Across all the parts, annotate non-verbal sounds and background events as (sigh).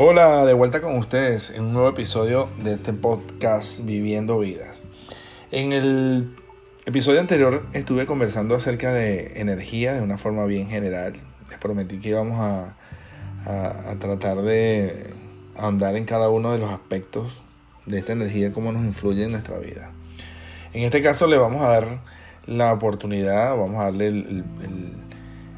Hola, de vuelta con ustedes en un nuevo episodio de este podcast Viviendo Vidas. En el episodio anterior estuve conversando acerca de energía de una forma bien general. Les prometí que íbamos a, a, tratar de andar en cada uno de los aspectos de esta energía, cómo nos influye en nuestra vida. En este caso le vamos a dar la oportunidad, vamos a darle el el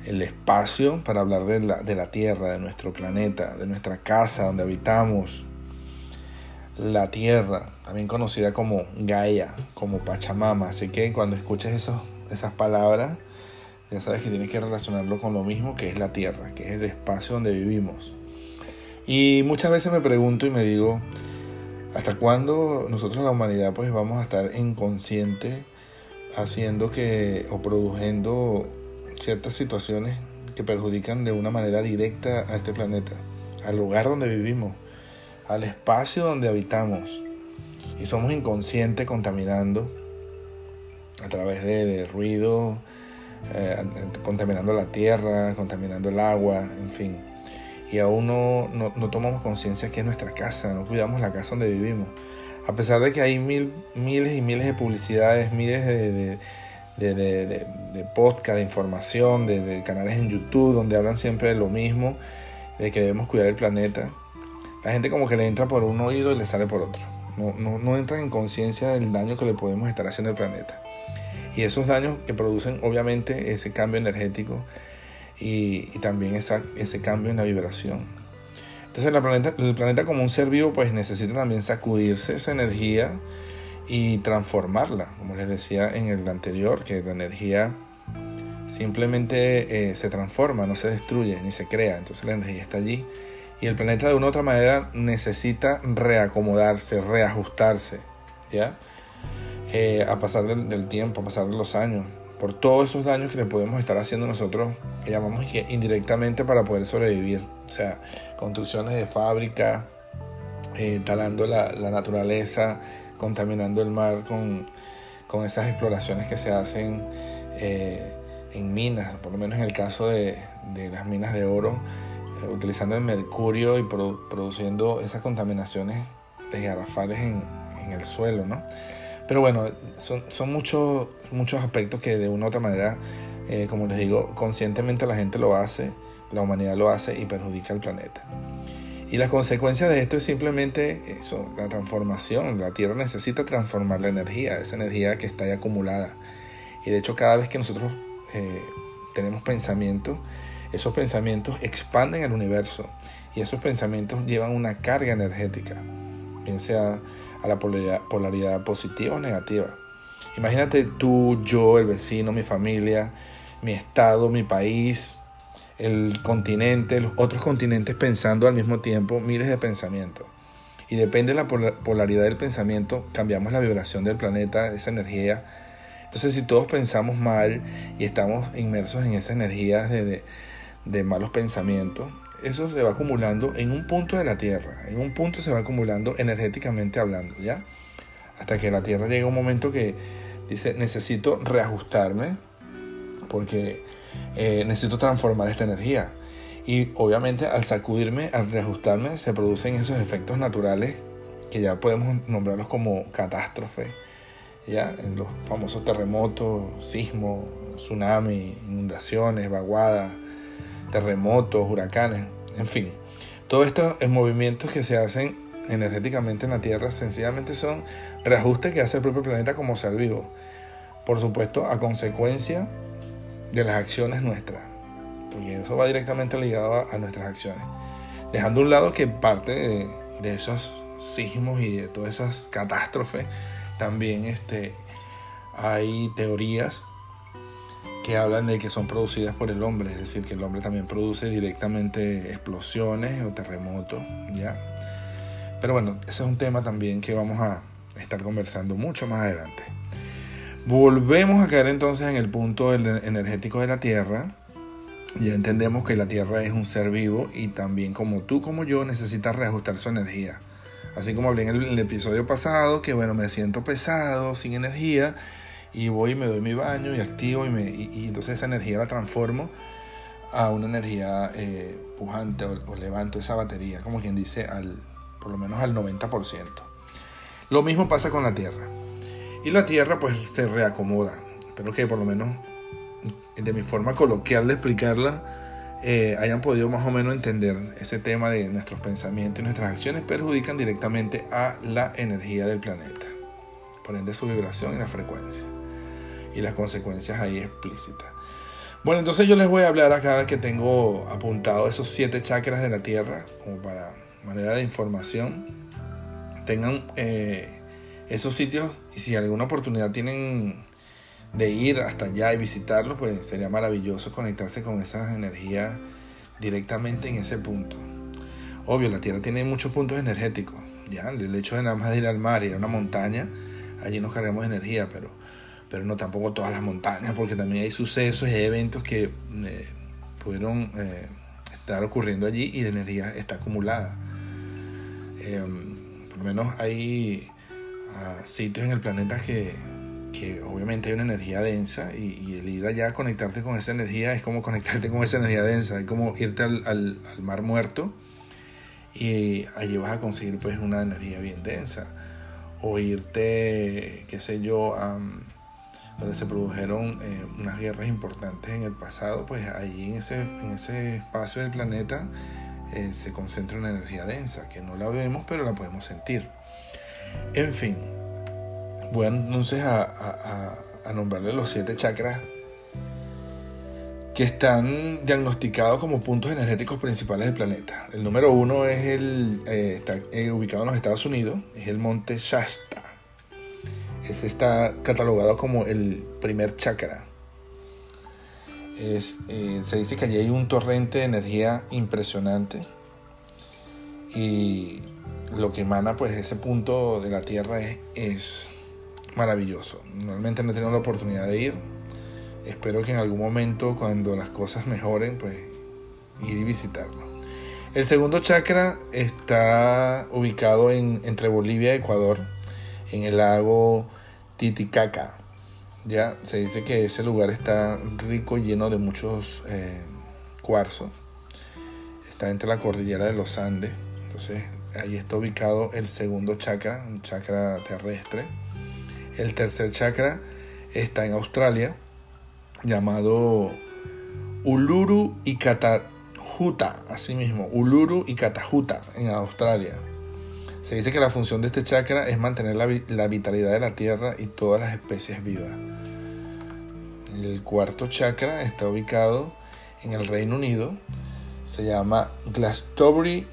espacio para hablar de la, de la Tierra, de nuestro planeta, de nuestra casa donde habitamos. La Tierra, también conocida como Gaia, como Pachamama. Así que cuando escuches esos, esas palabras, ya sabes que tienes que relacionarlo con lo mismo que es la Tierra, que es el espacio donde vivimos. Y muchas veces me pregunto y me digo, ¿hasta cuándo nosotros la humanidad pues vamos a estar inconsciente haciendo que o produciendo ciertas situaciones que perjudican de una manera directa a este planeta, al lugar donde vivimos, al espacio donde habitamos. Y somos inconscientes contaminando a través de, ruido, eh, contaminando la tierra, contaminando el agua, en fin. Y aún no, no, tomamos conciencia que es nuestra casa, no cuidamos la casa donde vivimos. A pesar de que hay mil, miles y miles de publicidades, miles de, de, de, podcast, de información, de, canales en YouTube donde hablan siempre de lo mismo, de que debemos cuidar el planeta. La gente como que le entra por un oído y le sale por otro. No, no, no entran en conciencia del daño que le podemos estar haciendo al planeta. Y esos daños que producen obviamente ese cambio energético y, también esa, ese cambio en la vibración. Entonces la planeta, el planeta como un ser vivo pues necesita también sacudirse esa energía y transformarla, como les decía en el anterior, que la energía simplemente eh, se transforma, no se destruye ni se crea, entonces la energía está allí. Y el planeta de una u otra manera necesita reacomodarse, reajustarse, ¿ya? Eh, a pasar del, tiempo, a pasar de los años, por todos esos daños que le podemos estar haciendo nosotros, que llamamos indirectamente para poder sobrevivir, o sea, construcciones de fábrica, eh, talando la, naturaleza, contaminando el mar con, esas exploraciones que se hacen eh, en minas, por lo menos en el caso de, las minas de oro, eh, utilizando el mercurio y produciendo esas contaminaciones desgarrafales en, en el suelo, ¿no? Pero bueno, son, son muchos, muchos aspectos que de una u otra manera, como les digo, conscientemente la gente lo hace, la humanidad lo hace y perjudica al planeta. Y la consecuencia de esto es simplemente eso, la transformación. La Tierra necesita transformar la energía, esa energía que está ahí acumulada. Y de hecho cada vez que nosotros eh, tenemos pensamientos, esos pensamientos expanden el universo y esos pensamientos llevan una carga energética, bien sea a la polaridad, polaridad positiva o negativa. Imagínate tú, yo, el vecino, mi familia, mi estado, mi país, el continente, los otros continentes pensando al mismo tiempo miles de pensamientos. Y depende de la polaridad del pensamiento, cambiamos la vibración del planeta, esa energía. Entonces, si todos pensamos mal y estamos inmersos en esa energía de, de malos pensamientos, eso se va acumulando en un punto de la Tierra. En un punto se va acumulando energéticamente hablando, ¿ya? Hasta que la Tierra llega un momento que dice, necesito reajustarme porque eh, necesito transformar esta energía. Y obviamente al sacudirme, al reajustarme, se producen esos efectos naturales que ya podemos nombrarlos como catástrofe, ya en los famosos terremotos, sismos, tsunamis, inundaciones, vaguadas, terremotos, huracanes, en fin. Todos estos movimientos que se hacen energéticamente en la Tierra sencillamente son reajustes que hace el propio planeta como ser vivo. Por supuesto, a consecuencia de las acciones nuestras, porque eso va directamente ligado a, nuestras acciones. Dejando a un lado que parte de, esos sismos y de todas esas catástrofes, también este, hay teorías que hablan de que son producidas por el hombre, es decir, que el hombre también produce directamente explosiones o terremotos, ¿ya? Pero bueno, ese es un tema también que vamos a estar conversando mucho más adelante. Volvemos a caer entonces en el punto energético de la Tierra. Ya entendemos que la Tierra es un ser vivo y también como tú, como yo, necesita reajustar su energía. Así como hablé en el, episodio pasado, que bueno, me siento pesado, sin energía, y voy y me doy mi baño y activo y, me, y, entonces esa energía la transformo a una energía eh, pujante o, levanto esa batería, como quien dice, al, por lo menos al 90%. Lo mismo pasa con la Tierra. Y la Tierra pues se reacomoda. Espero que por lo menos de mi forma coloquial de explicarla eh, hayan podido más o menos entender ese tema de nuestros pensamientos y nuestras acciones perjudican directamente a la energía del planeta. Por ende su vibración y la frecuencia. Y las consecuencias ahí explícitas. Bueno, entonces yo les voy a hablar acá que tengo apuntado esos siete chakras de la Tierra, como para manera de información. Tengan eh, esos sitios y si alguna oportunidad tienen de ir hasta allá y visitarlos, pues sería maravilloso conectarse con esas energías directamente en ese punto. Obvio, la Tierra tiene muchos puntos energéticos. Ya, el hecho de nada más ir al mar y ir a una montaña, allí nos cargamos energía, pero pero no tampoco todas las montañas, porque también hay sucesos y hay eventos que eh, pudieron eh, estar ocurriendo allí y la energía está acumulada. Em, por lo menos hay ah, sitios en el planeta que, que, obviamente hay una energía densa y, el ir allá a conectarte con esa energía es como conectarte con esa energía densa, es como irte al, al, mar muerto y allí vas a conseguir pues una energía bien densa o irte, qué sé yo, a donde se produjeron eh, unas guerras importantes en el pasado, pues ahí en ese, en ese espacio del planeta eh, se concentra una energía densa, que no la vemos, pero la podemos sentir. En fin, voy entonces a, a, a nombrarle los siete chakras que están diagnosticados como puntos energéticos principales del planeta. El número uno es el, eh, está ubicado en los Estados Unidos, es el monte Shasta ese está catalogado como el primer chakra. Eh, se dice que allí hay un torrente de energía impresionante y lo que emana pues ese punto de la tierra es, maravilloso. Normalmente no he tenido la oportunidad de ir. Espero que en algún momento cuando las cosas mejoren pues ir y visitarlo. El segundo chakra está ubicado en, entre Bolivia y Ecuador, en el lago Titicaca. Ya se dice que ese lugar está rico, lleno de muchos eh, cuarzos. Está entre la cordillera de los Andes. Entonces ahí está ubicado el segundo chakra, un chakra terrestre. El tercer chakra está en Australia, llamado Uluru y Catajuta, así mismo, Uluru y Catajuta en Australia. Se dice que la función de este chakra es mantener la, vitalidad de la tierra y todas las especies vivas. El cuarto chakra está ubicado en el Reino Unido. Se llama Glastonbury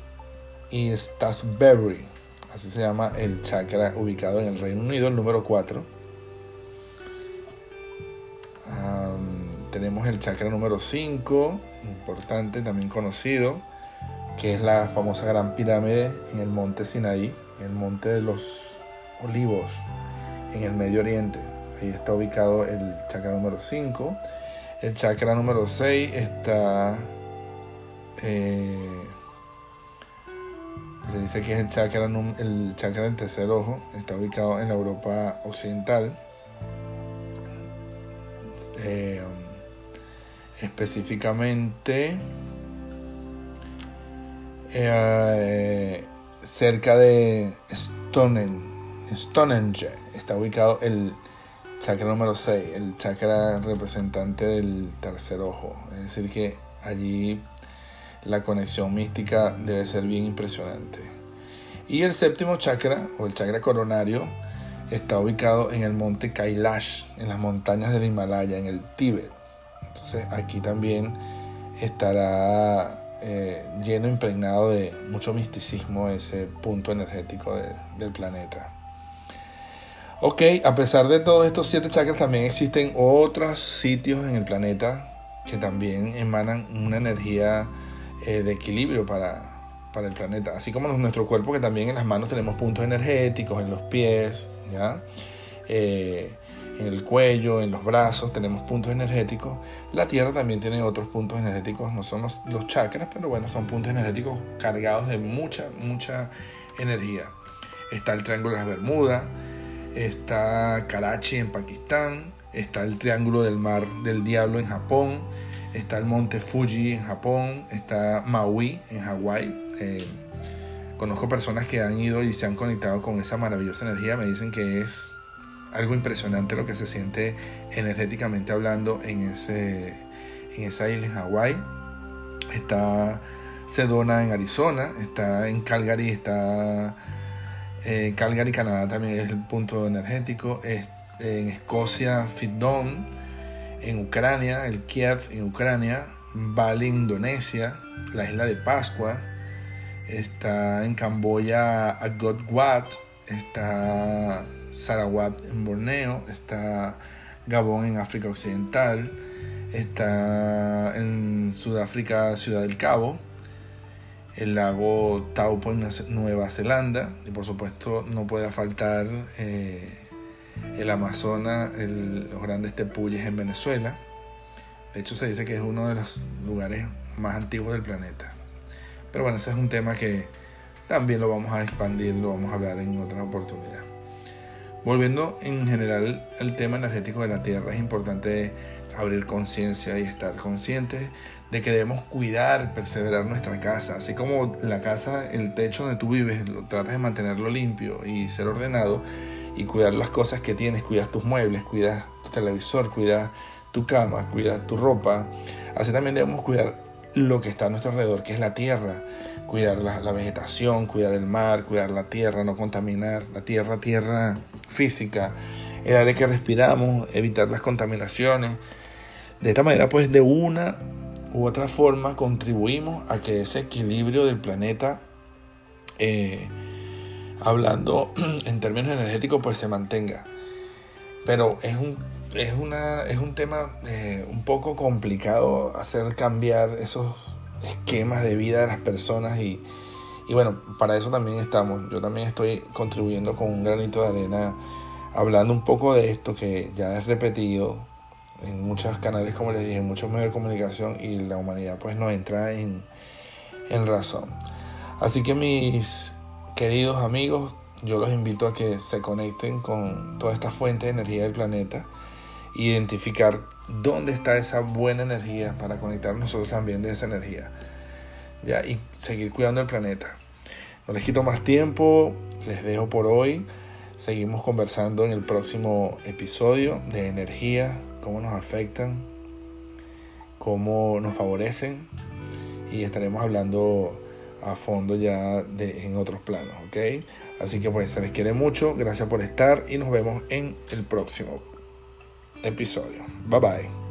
Stasberry. Así se llama el chakra ubicado en el Reino Unido, el número 4. tenemos el chakra número 5, importante, también conocido que es la famosa Gran Pirámide en el monte Sinaí, el monte de los olivos, en el Medio Oriente. Ahí está ubicado el chakra número 5. El chakra número 6 está... Eh, se dice que es el chakra, el chakra del tercer ojo, está ubicado en la Europa Occidental. Eh, específicamente eh, cerca de Stonehenge está ubicado el chakra número 6, el chakra representante del tercer ojo. Es decir, que allí la conexión mística debe ser bien impresionante. Y el séptimo chakra, o el chakra coronario, está ubicado en el monte Kailash, en las montañas del Himalaya, en el Tíbet. Entonces aquí también estará eh, lleno, impregnado de mucho misticismo ese punto energético del planeta. Ok, a pesar de todos estos siete chakras, también existen otros sitios en el planeta que también emanan una energía eh, de equilibrio para, para, el planeta. Así como nuestro cuerpo, que también en las manos tenemos puntos energéticos, en los pies, ¿ya? Eh, en el cuello, en los brazos, tenemos puntos energéticos. La Tierra también tiene otros puntos energéticos, no son los, chakras, pero bueno, son puntos energéticos cargados de mucha, mucha energía. Está el Triángulo de las Bermudas, está Karachi en Pakistán, está el Triángulo del Mar del Diablo en Japón, está el monte Fuji en Japón, está Maui en Hawái. Eh, conozco personas que han ido y se han conectado con esa maravillosa energía, me dicen que es algo impresionante lo que se siente energéticamente hablando en, ese, en esa isla en Hawái. Está Sedona en Arizona, está en Calgary, está en Calgary, Canadá también es el punto energético, en Escocia, Fitdon, en Ucrania, el Kiev en Ucrania, Bali en Indonesia, la isla de Pascua, está en Camboya Agot Wat, está Sarawak en Borneo, está Gabón en África Occidental, está en Sudáfrica Ciudad del Cabo, el lago Taupo en Nueva Zelanda y por supuesto no puede faltar eh, el Amazonas, los grandes tepuyes en Venezuela. De hecho se dice que es uno de los lugares más antiguos del planeta. Pero bueno, ese es un tema que también lo vamos a expandir, lo vamos a hablar en otra oportunidad. Volviendo en general al tema energético de la Tierra, es importante abrir conciencia y estar conscientes de que debemos cuidar, perseverar nuestra casa. Así como la casa, el techo donde tú vives, lo tratas de mantenerlo limpio y ser ordenado y cuidar las cosas que tienes, cuidas tus muebles, cuidas tu televisor, cuidas tu cama, cuidas tu ropa. Así también debemos cuidar lo que está a nuestro alrededor, que es la tierra, cuidar la, vegetación, cuidar el mar, cuidar la tierra, no contaminar la tierra, tierra física, el aire que respiramos, evitar las contaminaciones. De esta manera, pues de una u otra forma contribuimos a que ese equilibrio del planeta, eh, hablando (clears throat) en términos energéticos, pues se mantenga. Pero es un es, una, es un tema eh, un poco complicado hacer cambiar esos esquemas de vida de las personas y, y bueno, para eso también estamos. Yo también estoy contribuyendo con un granito de arena hablando un poco de esto que ya es repetido en muchos canales, como les dije, en muchos medios de comunicación y la humanidad pues no entra en, en razón. Así que mis queridos amigos, yo los invito a que se conecten con toda esta fuente de energía del planeta identificar dónde está esa buena energía para conectar nosotros también de esa energía. ¿ya? Y seguir cuidando el planeta. No les quito más tiempo, les dejo por hoy. Seguimos conversando en el próximo episodio de energía, cómo nos afectan, cómo nos favorecen y estaremos hablando a fondo ya de, en otros planos, ¿ok? Así que pues se les quiere mucho, gracias por estar y nos vemos en el próximo episodio. Bye bye.